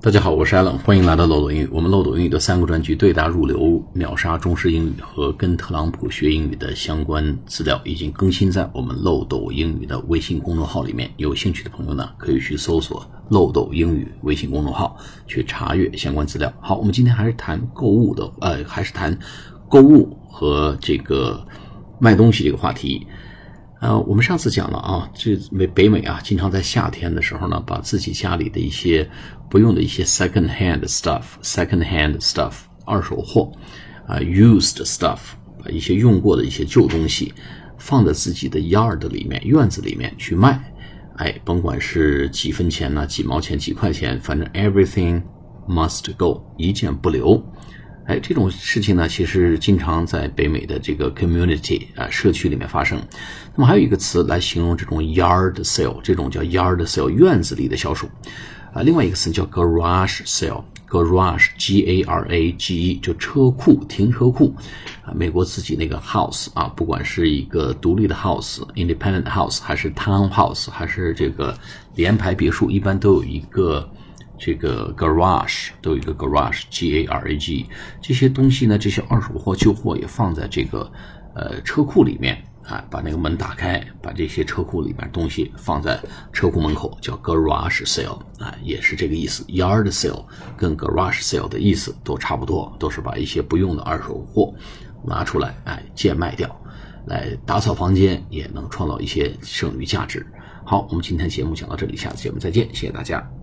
大家好，我是 Allen，欢迎来到漏斗英语。我们漏斗英语的三个专辑对答入流、秒杀中式英语和跟特朗普学英语的相关资料已经更新在我们漏斗英语的微信公众号里面。有兴趣的朋友呢，可以去搜索漏斗英语微信公众号去查阅相关资料。好，我们今天还是谈购物的，呃，还是谈购物和这个卖东西这个话题。呃，我们上次讲了啊，这美北美啊，经常在夏天的时候呢，把自己家里的一些不用的一些 second hand stuff，second hand stuff 二手货啊，used stuff 把一些用过的一些旧东西放在自己的 yard 里面院子里面去卖，哎，甭管是几分钱呢，几毛钱，几块钱，反正 everything must go，一件不留。哎，这种事情呢，其实经常在北美的这个 community 啊社区里面发生。那么还有一个词来形容这种 yard sale，这种叫 yard sale 院子里的销售啊。另外一个词叫 garage sale，garage g a r a g e 就车库、停车库啊。美国自己那个 house 啊，不管是一个独立的 house，independent house，还是 townhouse，还是这个联排别墅，一般都有一个。这个 garage 都有一个 garage，G A R A G，这些东西呢，这些二手货、旧货也放在这个呃车库里面啊，把那个门打开，把这些车库里面东西放在车库门口，叫 garage sale 啊，也是这个意思。yard sale 跟 garage sale 的意思都差不多，都是把一些不用的二手货拿出来，哎，贱卖掉，来打扫房间，也能创造一些剩余价值。好，我们今天节目讲到这里，下次节目再见，谢谢大家。